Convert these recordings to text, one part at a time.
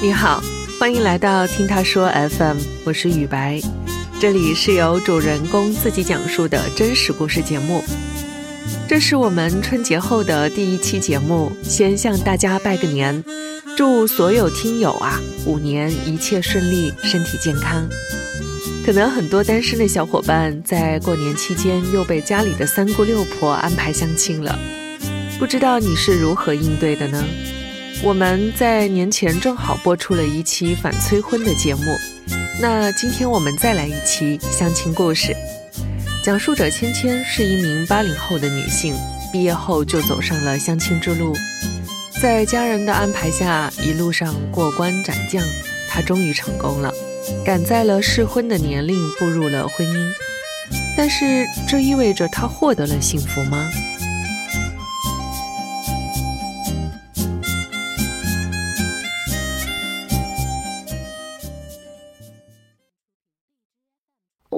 你好，欢迎来到听他说 FM，我是雨白，这里是由主人公自己讲述的真实故事节目。这是我们春节后的第一期节目，先向大家拜个年，祝所有听友啊五年一切顺利，身体健康。可能很多单身的小伙伴在过年期间又被家里的三姑六婆安排相亲了，不知道你是如何应对的呢？我们在年前正好播出了一期反催婚的节目，那今天我们再来一期相亲故事。讲述者芊芊是一名八零后的女性，毕业后就走上了相亲之路，在家人的安排下，一路上过关斩将，她终于成功了，赶在了适婚的年龄步入了婚姻。但是这意味着她获得了幸福吗？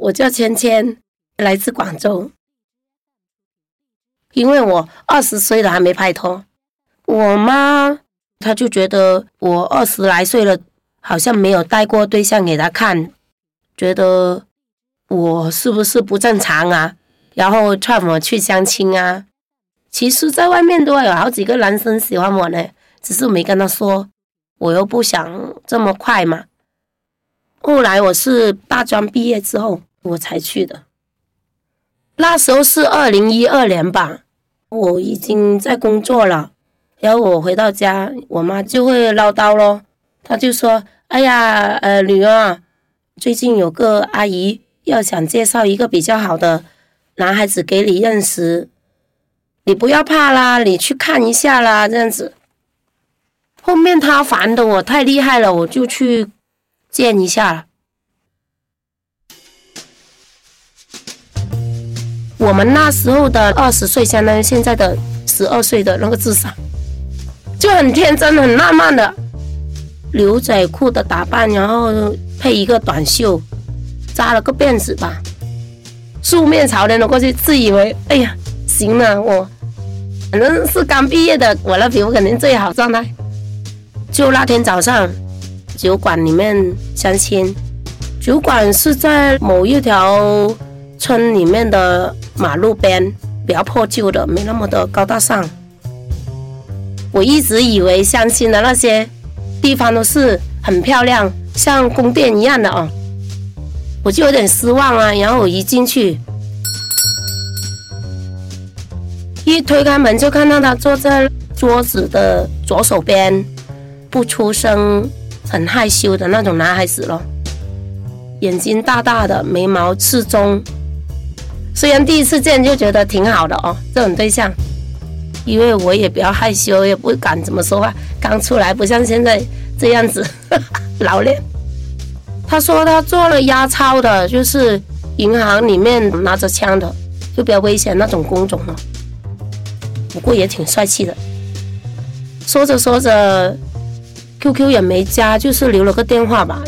我叫芊芊，来自广州。因为我二十岁了还没拍拖，我妈她就觉得我二十来岁了，好像没有带过对象给她看，觉得我是不是不正常啊？然后劝我去相亲啊。其实，在外面都有好几个男生喜欢我呢，只是没跟他说，我又不想这么快嘛。后来我是大专毕业之后。我才去的，那时候是二零一二年吧，我已经在工作了，然后我回到家，我妈就会唠叨咯，她就说：“哎呀，呃，女儿，最近有个阿姨要想介绍一个比较好的男孩子给你认识，你不要怕啦，你去看一下啦，这样子。”后面他烦的我太厉害了，我就去见一下了。我们那时候的二十岁，相当于现在的十二岁的那个智商，就很天真、很浪漫的牛仔裤的打扮，然后配一个短袖，扎了个辫子吧，素面朝天的过去，自以为哎呀，行了，我反正是刚毕业的，我那皮肤肯定最好状态。就那天早上，酒馆里面相亲，酒馆是在某一条村里面的。马路边比较破旧的，没那么的高大上。我一直以为相亲的那些地方都是很漂亮，像宫殿一样的哦，我就有点失望啊。然后我一进去，一推开门就看到他坐在桌子的左手边，不出声，很害羞的那种男孩子咯，眼睛大大的，眉毛适中。虽然第一次见就觉得挺好的哦，这种对象，因为我也比较害羞，也不敢怎么说话。刚出来不像现在这样子老练。他说他做了押钞的，就是银行里面拿着枪的，就比较危险那种工种了。不过也挺帅气的。说着说着，QQ 也没加，就是留了个电话吧。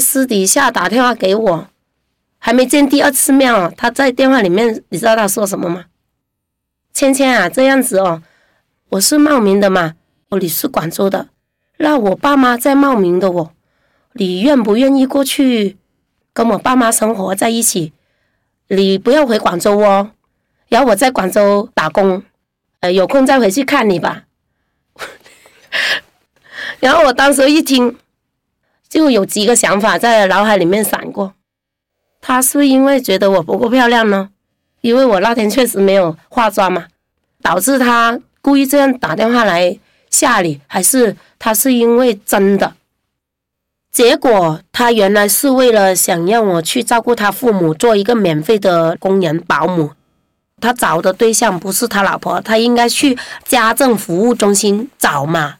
私底下打电话给我，还没见第二次面哦。他在电话里面，你知道他说什么吗？芊芊啊，这样子哦，我是茂名的嘛，哦，你是广州的，那我爸妈在茂名的哦，你愿不愿意过去跟我爸妈生活在一起？你不要回广州哦，然后我在广州打工，呃，有空再回去看你吧。然后我当时一听。就有几个想法在脑海里面闪过，他是因为觉得我不够漂亮呢？因为我那天确实没有化妆嘛，导致他故意这样打电话来吓你，还是他是因为真的？结果他原来是为了想让我去照顾他父母，做一个免费的工人保姆。他找的对象不是他老婆，他应该去家政服务中心找嘛。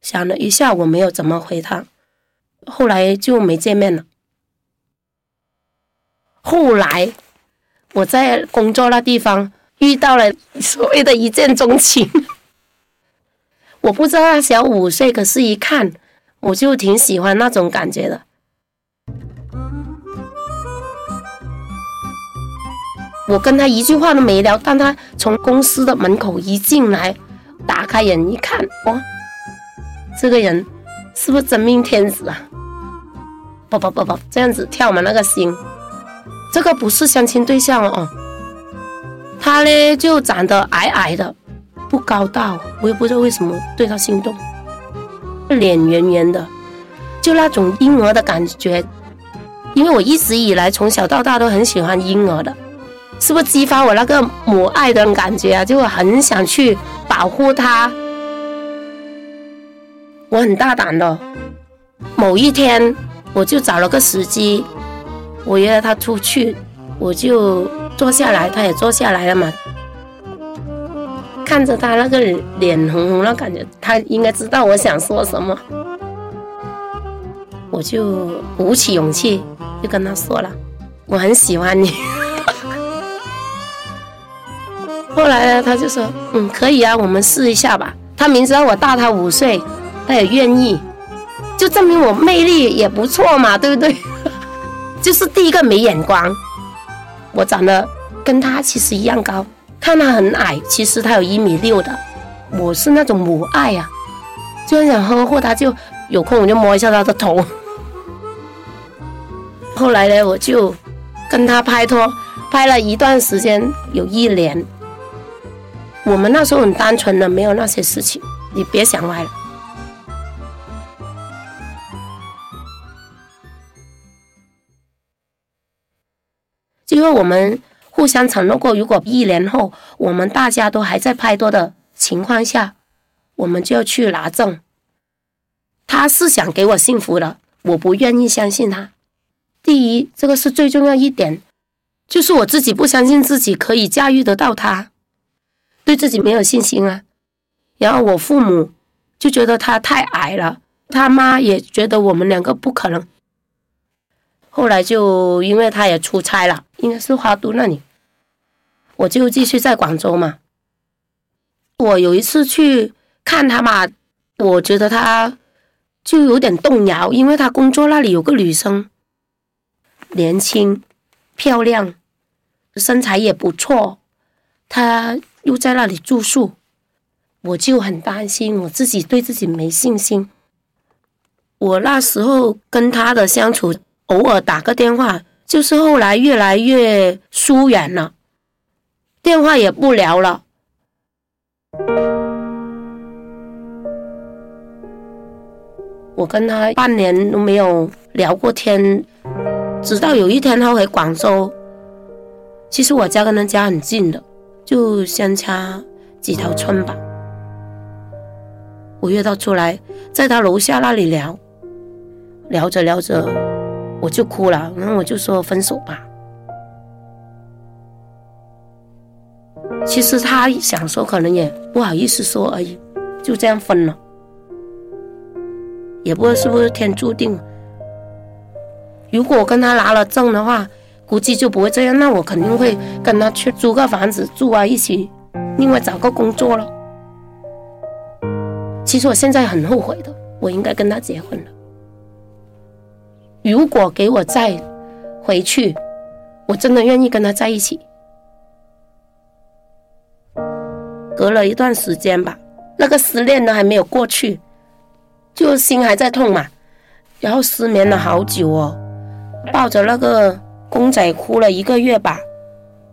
想了一下，我没有怎么回他。后来就没见面了。后来我在工作那地方遇到了所谓的一见钟情，我不知道他小五岁，可是一看我就挺喜欢那种感觉的。我跟他一句话都没聊，但他从公司的门口一进来，打开眼一看，哇，这个人是不是真命天子啊？不不不不，这样子跳嘛那个心，这个不是相亲对象哦。他呢就长得矮矮的，不高大，我也不知道为什么对他心动。脸圆圆的，就那种婴儿的感觉。因为我一直以来从小到大都很喜欢婴儿的，是不是激发我那个母爱的感觉啊？就很想去保护他。我很大胆的，某一天我就找了个时机，我约了他出去，我就坐下来，他也坐下来了嘛。看着他那个脸红红的感觉，他应该知道我想说什么，我就鼓起勇气。就跟他说了，我很喜欢你。后来呢，他就说，嗯，可以啊，我们试一下吧。他明知道我大他五岁，他也愿意，就证明我魅力也不错嘛，对不对？就是第一个没眼光。我长得跟他其实一样高，看他很矮，其实他有一米六的。我是那种母爱呀，就很想呵护他，就有空我就摸一下他的头。后来呢，我就跟他拍拖，拍了一段时间，有一年。我们那时候很单纯的，没有那些事情，你别想歪了。因为我们互相承诺过，如果一年后我们大家都还在拍拖的情况下，我们就要去拿证。他是想给我幸福的，我不愿意相信他。第一，这个是最重要一点，就是我自己不相信自己可以驾驭得到他，对自己没有信心啊。然后我父母就觉得他太矮了，他妈也觉得我们两个不可能。后来就因为他也出差了，应该是花都那里，我就继续在广州嘛。我有一次去看他嘛，我觉得他就有点动摇，因为他工作那里有个女生。年轻、漂亮，身材也不错，他又在那里住宿，我就很担心，我自己对自己没信心。我那时候跟他的相处，偶尔打个电话，就是后来越来越疏远了，电话也不聊了。我跟他半年都没有聊过天。直到有一天他回广州，其实我家跟他家很近的，就相差几条村吧。我约他出来，在他楼下那里聊，聊着聊着我就哭了，然后我就说分手吧。其实他想说，可能也不好意思说而已，就这样分了，也不知道是不是天注定。如果我跟他拿了证的话，估计就不会这样。那我肯定会跟他去租个房子住啊，一起另外找个工作了。其实我现在很后悔的，我应该跟他结婚了。如果给我再回去，我真的愿意跟他在一起。隔了一段时间吧，那个失恋呢还没有过去，就心还在痛嘛，然后失眠了好久哦。抱着那个公仔哭了一个月吧，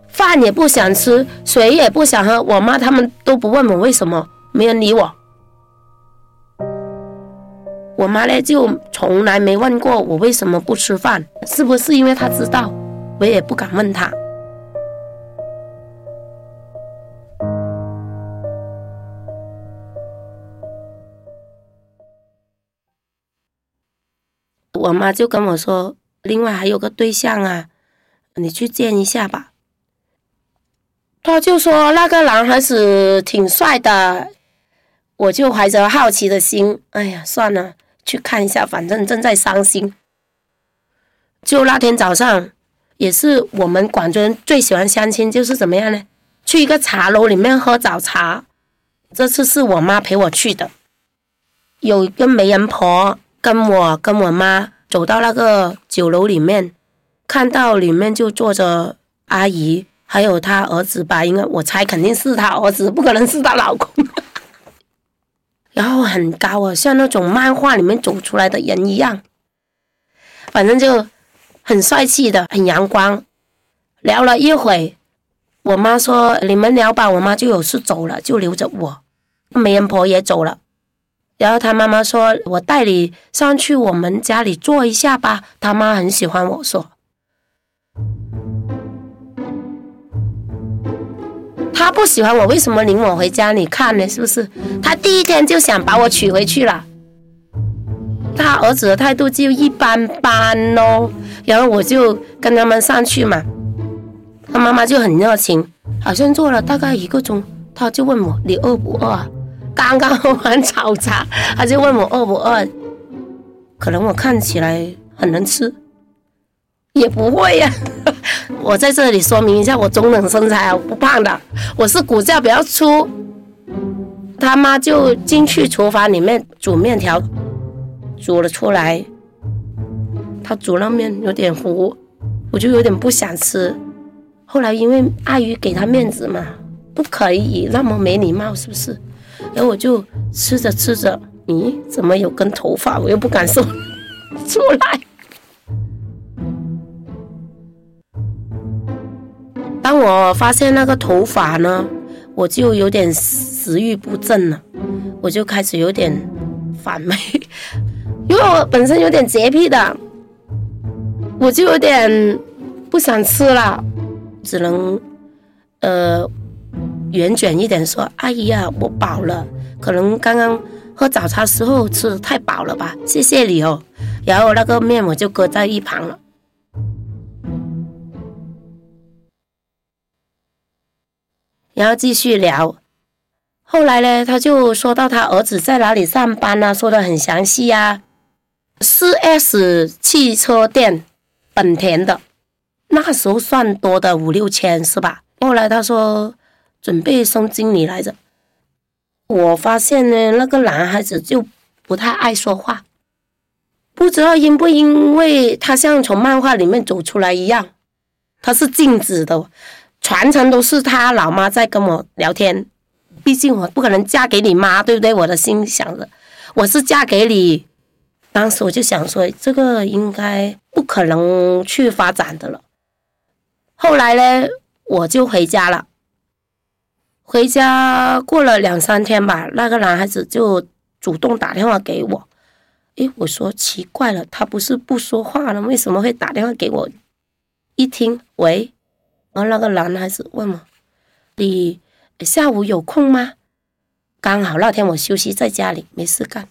饭也不想吃，水也不想喝。我妈他们都不问我为什么，没人理我。我妈呢就从来没问过我为什么不吃饭，是不是因为她知道？我也不敢问她。我妈就跟我说。另外还有个对象啊，你去见一下吧。他就说那个男孩子挺帅的，我就怀着好奇的心，哎呀，算了，去看一下，反正正在伤心。就那天早上，也是我们广州人最喜欢相亲，就是怎么样呢？去一个茶楼里面喝早茶。这次是我妈陪我去的，有一个媒人婆跟我跟我妈。走到那个酒楼里面，看到里面就坐着阿姨，还有她儿子吧，应该我猜肯定是她儿子，不可能是她老公。然后很高啊，像那种漫画里面走出来的人一样，反正就很帅气的，很阳光。聊了一会，我妈说：“你们聊吧。”我妈就有事走了，就留着我。媒人婆也走了，然后他妈妈说：“我带你上去我们家里坐一下吧。”他妈很喜欢我说。他不喜欢我，为什么领我回家里看呢？是不是？他第一天就想把我娶回去了。他儿子的态度就一般般哦。然后我就跟他们上去嘛，他妈妈就很热情，好像坐了大概一个钟，他就问我：“你饿不饿？”刚刚喝完早茶，他就问我饿不饿。可能我看起来很能吃，也不会呀。我在这里说明一下，我中等身材啊，不胖的，我是骨架比较粗。他妈就进去厨房里面煮面条，煮了出来。他煮那面有点糊，我就有点不想吃。后来因为碍于给他面子嘛，不可以那么没礼貌，是不是？然后我就吃着吃着，咦，怎么有根头发？我又不敢说出来。当我发现那个头发呢，我就有点食欲不振了，我就开始有点反胃，因为我本身有点洁癖的，我就有点不想吃了，只能呃圆卷一点说：“阿姨呀，我饱了，可能刚刚喝早茶时候吃的太饱了吧，谢谢你哦。”然后那个面我就搁在一旁了。然后继续聊，后来呢，他就说到他儿子在哪里上班啊，说的很详细呀。四 S 汽车店，本田的，那时候算多的五六千是吧？后来他说准备升经理来着。我发现呢，那个男孩子就不太爱说话，不知道因不因为他像从漫画里面走出来一样，他是静止的。全程都是他老妈在跟我聊天，毕竟我不可能嫁给你妈，对不对？我的心想着，我是嫁给你。当时我就想说，这个应该不可能去发展的了。后来呢，我就回家了。回家过了两三天吧，那个男孩子就主动打电话给我。诶，我说奇怪了，他不是不说话了，为什么会打电话给我？一听，喂。然后那个男孩子问我：“你下午有空吗？”刚好那天我休息在家里，没事干。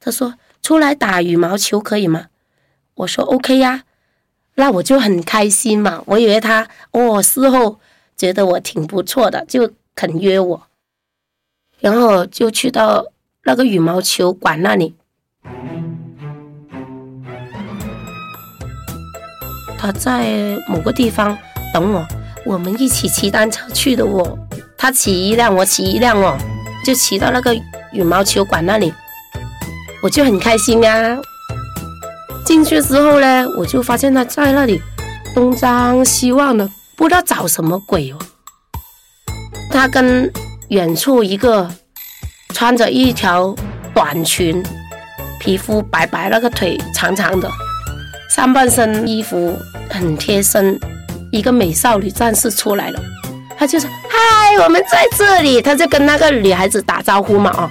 他说：“出来打羽毛球可以吗？”我说：“OK 呀。”那我就很开心嘛。我以为他哦，事后觉得我挺不错的，就肯约我。然后就去到那个羽毛球馆那里，他在某个地方。等我，我们一起骑单车去的哦。他骑一辆，我骑一辆哦，就骑到那个羽毛球馆那里，我就很开心啊。进去之后呢，我就发现他在那里东张西望的，不知道找什么鬼哦。他跟远处一个穿着一条短裙，皮肤白白，那个腿长长的，上半身衣服很贴身。一个美少女战士出来了，他就说：“嗨，我们在这里。”他就跟那个女孩子打招呼嘛，哦，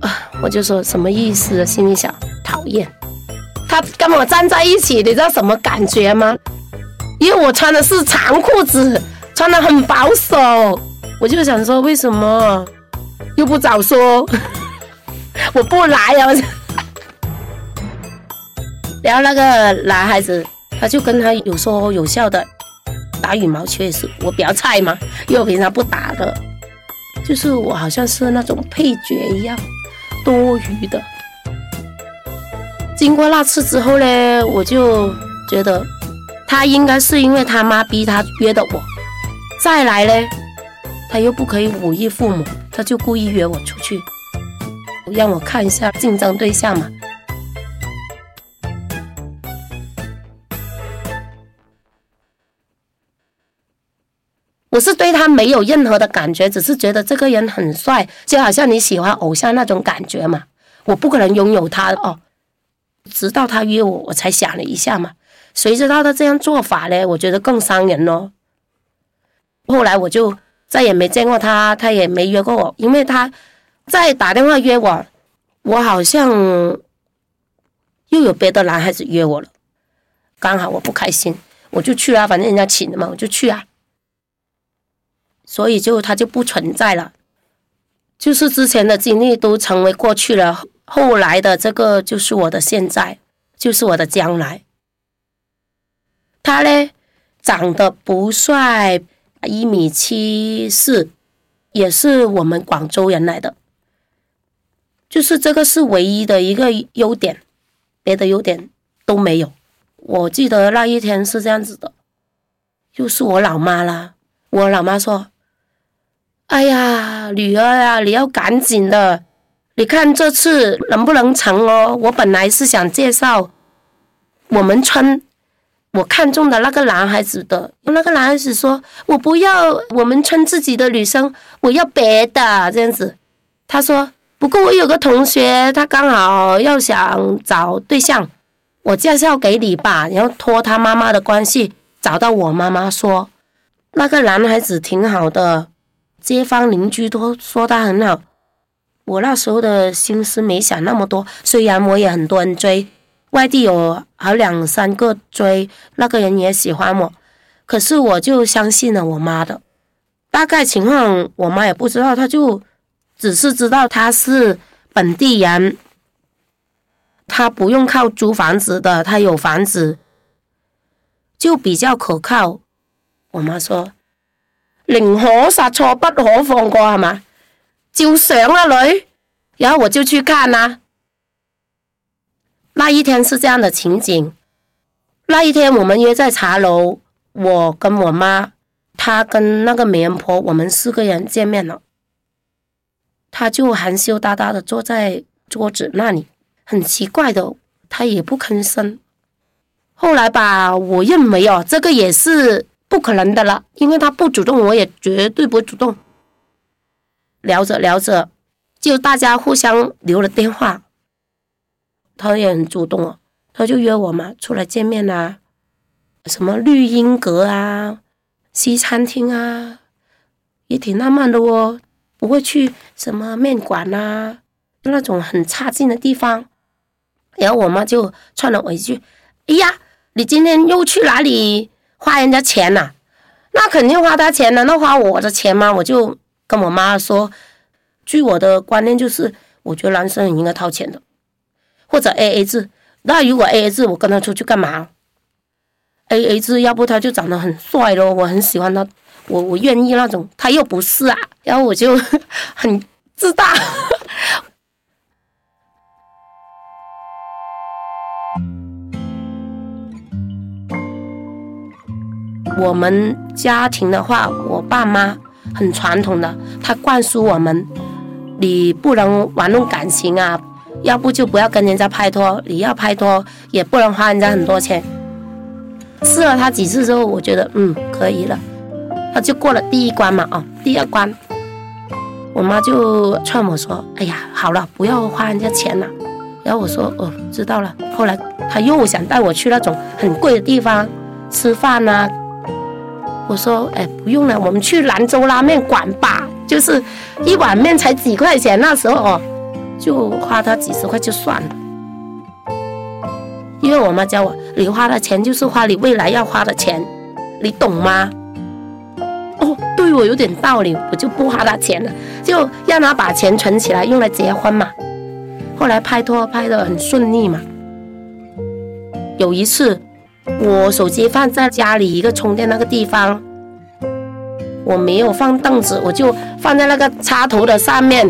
啊，我就说什么意思？心里想，讨厌。他跟我站在一起，你知道什么感觉吗？因为我穿的是长裤子，穿的很保守，我就想说，为什么又不早说？我不来呀！然后那个男孩子。他就跟他有说有笑的打羽毛球也是我比较菜嘛，因为我平常不打的，就是我好像是那种配角一样，多余的。经过那次之后呢，我就觉得他应该是因为他妈逼他约的我，再来呢，他又不可以忤逆父母，他就故意约我出去，让我看一下竞争对象嘛。我是对他没有任何的感觉，只是觉得这个人很帅，就好像你喜欢偶像那种感觉嘛。我不可能拥有他哦。直到他约我，我才想了一下嘛。谁知道他这样做法呢？我觉得更伤人哦。后来我就再也没见过他，他也没约过我，因为他再打电话约我，我好像又有别的男孩子约我了。刚好我不开心，我就去啊，反正人家请的嘛，我就去啊。所以就他就不存在了，就是之前的经历都成为过去了。后来的这个就是我的现在，就是我的将来。他呢，长得不帅，一米七四，也是我们广州人来的。就是这个是唯一的一个优点，别的优点都没有。我记得那一天是这样子的，又是我老妈啦。我老妈说：“哎呀，女儿啊，你要赶紧的。”你看这次能不能成哦？我本来是想介绍我们村我看中的那个男孩子的，那个男孩子说：“我不要我们村自己的女生，我要别的这样子。”他说：“不过我有个同学，他刚好要想找对象，我介绍给你吧。”然后托他妈妈的关系找到我妈妈，说那个男孩子挺好的，街坊邻居都说他很好。我那时候的心思没想那么多，虽然我也很多人追，外地有好两三个追，那个人也喜欢我，可是我就相信了我妈的，大概情况我妈也不知道，她就只是知道他是本地人，他不用靠租房子的，他有房子，就比较可靠。我妈说：“宁可杀错，不可放过，係嘛？”就上了女，然后我就去看啦。那一天是这样的情景，那一天我们约在茶楼，我跟我妈，她跟那个媒人婆，我们四个人见面了。他就含羞答答的坐在桌子那里，很奇怪的，他也不吭声。后来吧，我认为哦，这个也是不可能的了，因为他不主动，我也绝对不会主动。聊着聊着，就大家互相留了电话。他也很主动哦，他就约我嘛，出来见面啊，什么绿茵阁啊、西餐厅啊，也挺浪漫的哦。不会去什么面馆啊，那种很差劲的地方。然后我妈就串了我一句：“哎呀，你今天又去哪里花人家钱呐？那肯定花他钱了，那花我的钱吗？”我就。跟我妈说，据我的观念就是，我觉得男生应该掏钱的，或者 A A 制。那如果 A A 制，我跟他出去干嘛？A A 制，要不他就长得很帅咯，我很喜欢他，我我愿意那种。他又不是啊，然后我就很自大。我们家庭的话，我爸妈。很传统的，他灌输我们，你不能玩弄感情啊，要不就不要跟人家拍拖，你要拍拖也不能花人家很多钱。试了他几次之后，我觉得嗯可以了，他就过了第一关嘛，哦，第二关，我妈就劝我说，哎呀，好了，不要花人家钱了。然后我说哦，知道了。后来他又想带我去那种很贵的地方吃饭啊。我说：“哎，不用了，我们去兰州拉面馆吧。就是一碗面才几块钱，那时候哦，就花他几十块就算了。因为我妈教我，你花的钱就是花你未来要花的钱，你懂吗？哦，对我有点道理，我就不花他钱了，就让他把钱存起来用来结婚嘛。后来拍拖拍得很顺利嘛。有一次。”我手机放在家里一个充电那个地方，我没有放凳子，我就放在那个插头的上面。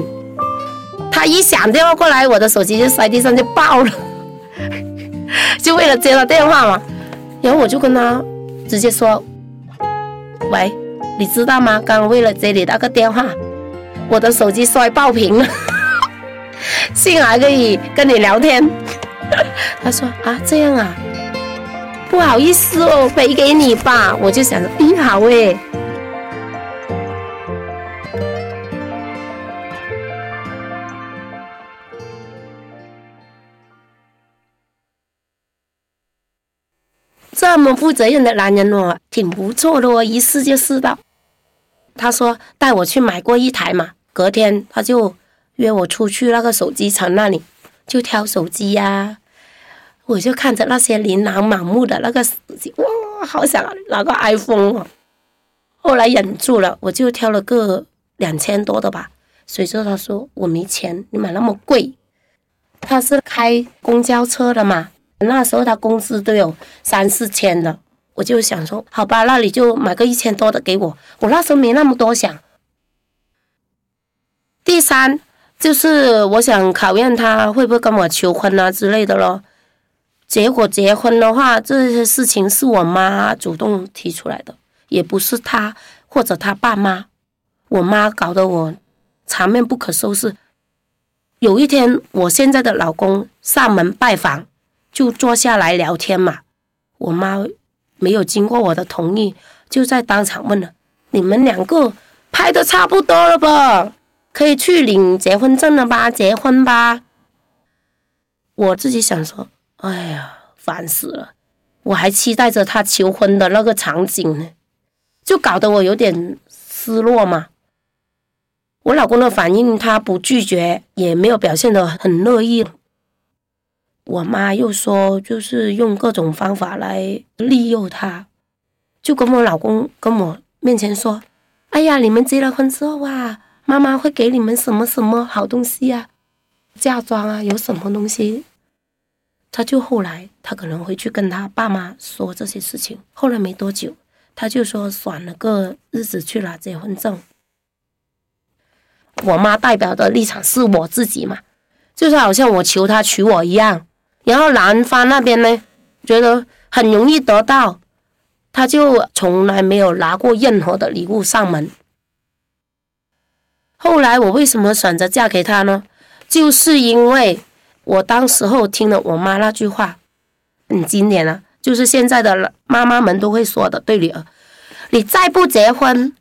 他一响电话过来，我的手机就摔地上就爆了，就为了接他电话嘛。然后我就跟他直接说：“喂，你知道吗？刚为了接你那个电话，我的手机摔爆屏了，幸好可以跟你聊天。”他说：“啊，这样啊。”不好意思哦，赔给你吧。我就想着，挺好哎。这么负责任的男人哦，挺不错的哦。一试就试到，他说带我去买过一台嘛。隔天他就约我出去，那个手机厂那里就挑手机呀。我就看着那些琳琅满目的那个手机，哇，好想拿个 iPhone 哦。后来忍住了，我就挑了个两千多的吧。谁知道他说我没钱，你买那么贵。他是开公交车的嘛，那时候他工资都有三四千的。我就想说，好吧，那你就买个一千多的给我。我那时候没那么多想。第三就是我想考验他会不会跟我求婚啊之类的咯。结果结婚的话，这些事情是我妈主动提出来的，也不是他或者他爸妈。我妈搞得我场面不可收拾。有一天，我现在的老公上门拜访，就坐下来聊天嘛。我妈。没有经过我的同意，就在当场问了：“你们两个拍的差不多了吧？可以去领结婚证了吧？结婚吧。”我自己想说：“哎呀，烦死了！我还期待着他求婚的那个场景呢，就搞得我有点失落嘛。”我老公的反应，他不拒绝，也没有表现的很乐意。我妈又说，就是用各种方法来利诱他，就跟我老公跟我面前说：“哎呀，你们结了婚之后啊，妈妈会给你们什么什么好东西呀，嫁妆啊，有什么东西。”他就后来他可能会去跟他爸妈说这些事情。后来没多久，他就说选了个日子去拿结婚证。我妈代表的立场是我自己嘛，就是好像我求他娶我一样。然后男方那边呢，觉得很容易得到，他就从来没有拿过任何的礼物上门。后来我为什么选择嫁给他呢？就是因为我当时候听了我妈那句话，很经典啊，就是现在的妈妈们都会说的，对女儿，你再不结婚，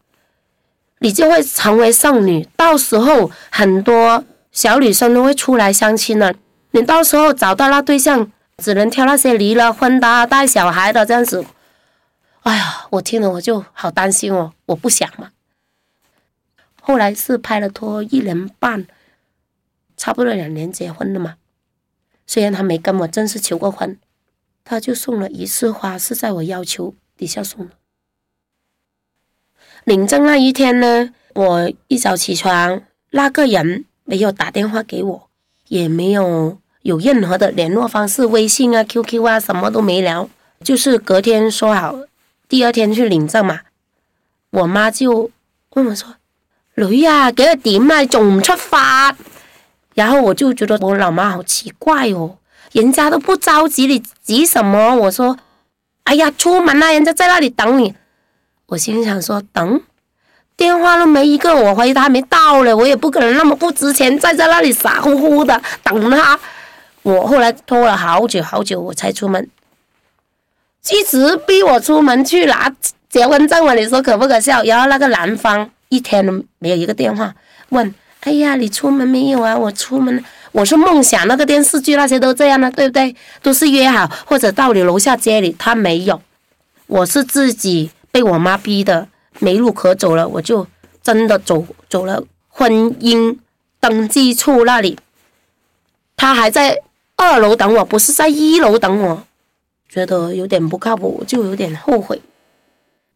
你就会成为剩女，到时候很多小女生都会出来相亲了。你到时候找到那对象，只能挑那些离了婚的、带小孩的这样子。哎呀，我听了我就好担心哦，我不想嘛。后来是拍了拖一年半，差不多两年结婚了嘛。虽然他没跟我正式求过婚，他就送了一束花，是在我要求底下送的。领证那一天呢，我一早起床，那个人没有打电话给我，也没有。有任何的联络方式，微信啊、QQ 啊，什么都没聊，就是隔天说好，第二天去领证嘛。我妈就问我说：“女啊，几点啊，仲唔出发？”然后我就觉得我老妈好奇怪哦，人家都不着急，你急什么？我说：“哎呀，出门啦，人家在那里等你。”我心想说：“等，电话都没一个，我怀疑他还没到嘞，我也不可能那么不值钱，站在那里傻乎乎的等他。”我后来拖了好久好久，我才出门。一直逼我出门去拿结婚证了，你说可不可笑？然后那个男方一天都没有一个电话问：“哎呀，你出门没有啊？”我出门，我是梦想那个电视剧那些都这样的，对不对？都是约好或者到你楼下接你，他没有。我是自己被我妈逼的，没路可走了，我就真的走走了婚姻登记处那里，他还在。二楼等我，不是在一楼等我，觉得有点不靠谱，就有点后悔。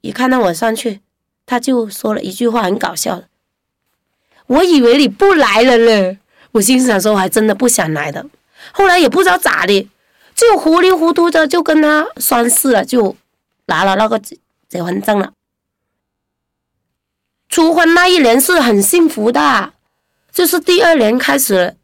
一看到我上去，他就说了一句话，很搞笑的。我以为你不来了呢，我心想说，我还真的不想来的。后来也不知道咋的，就糊里糊涂的就跟他算事了，就拿了那个结结婚证了。初婚那一年是很幸福的，就是第二年开始。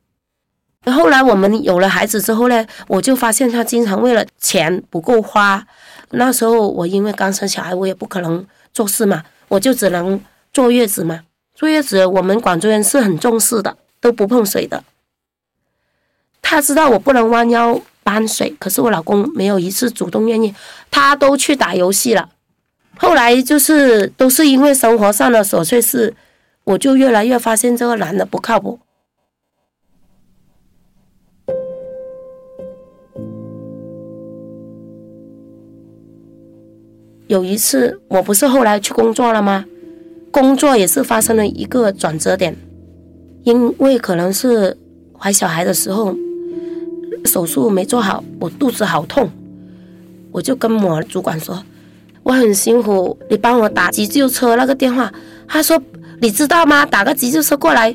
后来我们有了孩子之后呢，我就发现他经常为了钱不够花。那时候我因为刚生小孩，我也不可能做事嘛，我就只能坐月子嘛。坐月子我们广州人是很重视的，都不碰水的。他知道我不能弯腰搬水，可是我老公没有一次主动愿意，他都去打游戏了。后来就是都是因为生活上的琐碎事，我就越来越发现这个男的不靠谱。有一次，我不是后来去工作了吗？工作也是发生了一个转折点，因为可能是怀小孩的时候手术没做好，我肚子好痛，我就跟我主管说，我很辛苦，你帮我打急救车那个电话。他说，你知道吗？打个急救车过来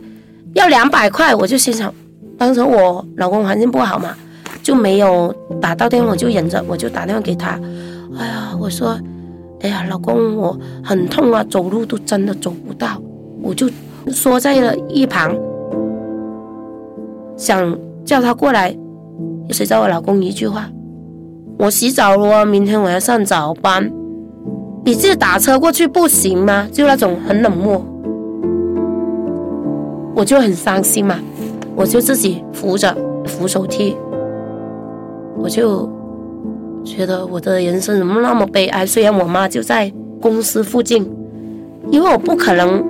要两百块，我就心想，当时我老公环境不好嘛，就没有打到电话，我就忍着，我就打电话给他，哎呀，我说。哎呀，老公，我很痛啊，走路都真的走不到，我就缩在了一旁，想叫他过来。谁知道我老公一句话：“我洗澡了，明天我要上早班，你自己打车过去不行吗？”就那种很冷漠，我就很伤心嘛，我就自己扶着扶手梯，我就。觉得我的人生怎么那么悲哀？虽然我妈就在公司附近，因为我不可能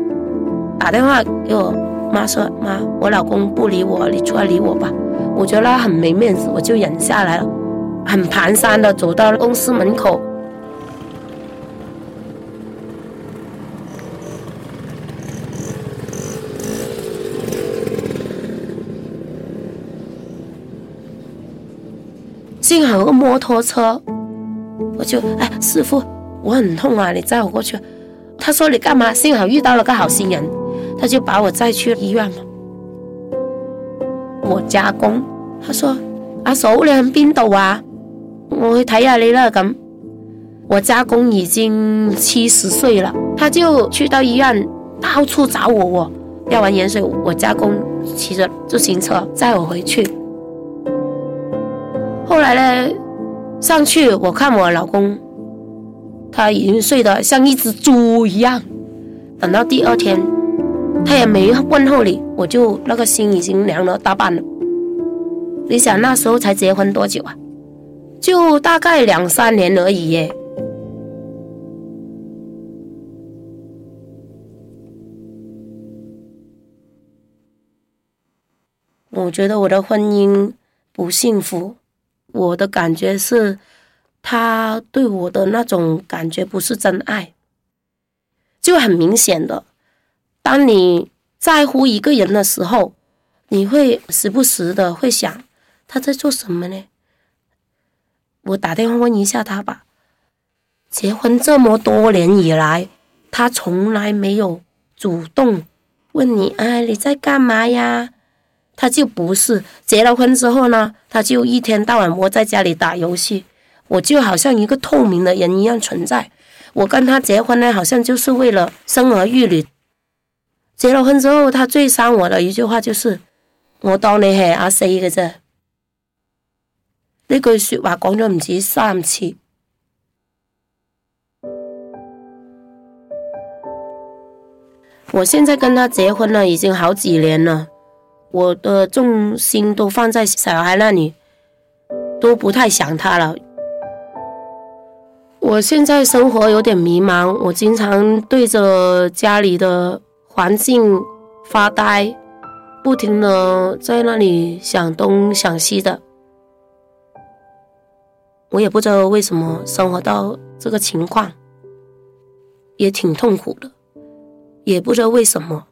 打电话给我妈说：“妈，我老公不理我，你出来理我吧。”我觉得他很没面子，我就忍下来了，很蹒跚的走到公司门口。幸好有个摩托车，我就哎，师傅，我很痛啊，你载我过去。他说你干嘛？幸好遇到了个好心人，他就把我载去医院了。我家公，他说阿嫂你喺边度啊？我去睇下你啦咁。我家公已经七十岁了，他就去到医院到处找我。我吊完盐水，我家公骑着自行车载我回去。后来呢，上去我看我老公，他已经睡得像一只猪一样。等到第二天，他也没问候你，我就那个心已经凉了大半了。你想那时候才结婚多久啊？就大概两三年而已耶。我觉得我的婚姻不幸福。我的感觉是，他对我的那种感觉不是真爱，就很明显的。当你在乎一个人的时候，你会时不时的会想他在做什么呢？我打电话问一下他吧。结婚这么多年以来，他从来没有主动问你，哎，你在干嘛呀？他就不是结了婚之后呢，他就一天到晚窝在家里打游戏，我就好像一个透明的人一样存在。我跟他结婚呢，好像就是为了生儿育女。结了婚之后，他最伤我的一句话就是：“我当你系阿四嘅啫。”呢句说话讲咗唔止三次。我现在跟他结婚了，已经好几年了。我的重心都放在小孩那里，都不太想他了。我现在生活有点迷茫，我经常对着家里的环境发呆，不停的在那里想东想西的。我也不知道为什么生活到这个情况，也挺痛苦的，也不知道为什么。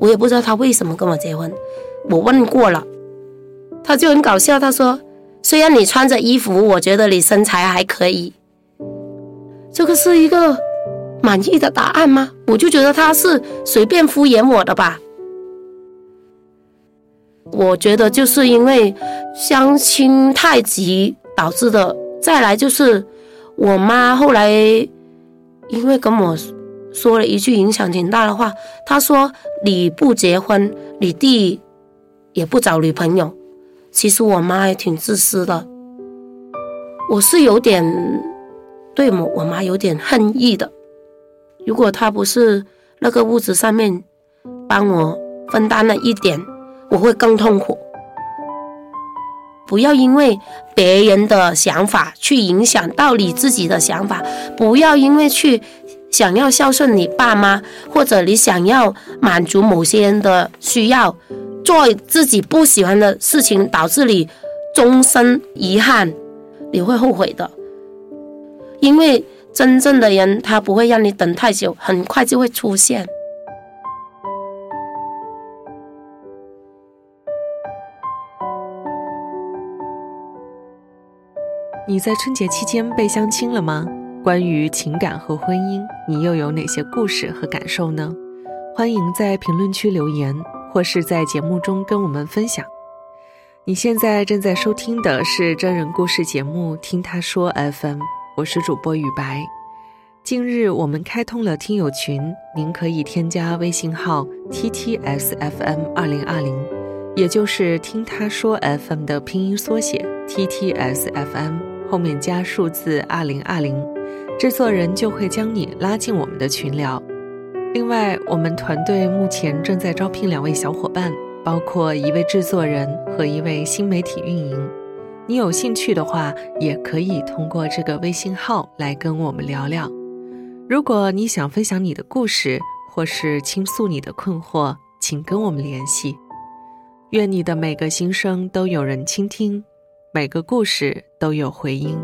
我也不知道他为什么跟我结婚，我问过了，他就很搞笑，他说：“虽然你穿着衣服，我觉得你身材还可以。”这个是一个满意的答案吗？我就觉得他是随便敷衍我的吧。我觉得就是因为相亲太急导致的，再来就是我妈后来因为跟我。说了一句影响挺大的话，他说：“你不结婚，你弟也不找女朋友。”其实我妈也挺自私的，我是有点对我我妈有点恨意的。如果她不是那个物质上面帮我分担了一点，我会更痛苦。不要因为别人的想法去影响到你自己的想法，不要因为去。想要孝顺你爸妈，或者你想要满足某些人的需要，做自己不喜欢的事情，导致你终身遗憾，你会后悔的。因为真正的人他不会让你等太久，很快就会出现。你在春节期间被相亲了吗？关于情感和婚姻，你又有哪些故事和感受呢？欢迎在评论区留言，或是在节目中跟我们分享。你现在正在收听的是真人故事节目《听他说 FM》，我是主播雨白。近日我们开通了听友群，您可以添加微信号 ttsfm 二零二零，也就是听他说 FM 的拼音缩写 ttsfm 后面加数字二零二零。制作人就会将你拉进我们的群聊。另外，我们团队目前正在招聘两位小伙伴，包括一位制作人和一位新媒体运营。你有兴趣的话，也可以通过这个微信号来跟我们聊聊。如果你想分享你的故事，或是倾诉你的困惑，请跟我们联系。愿你的每个心声都有人倾听，每个故事都有回音。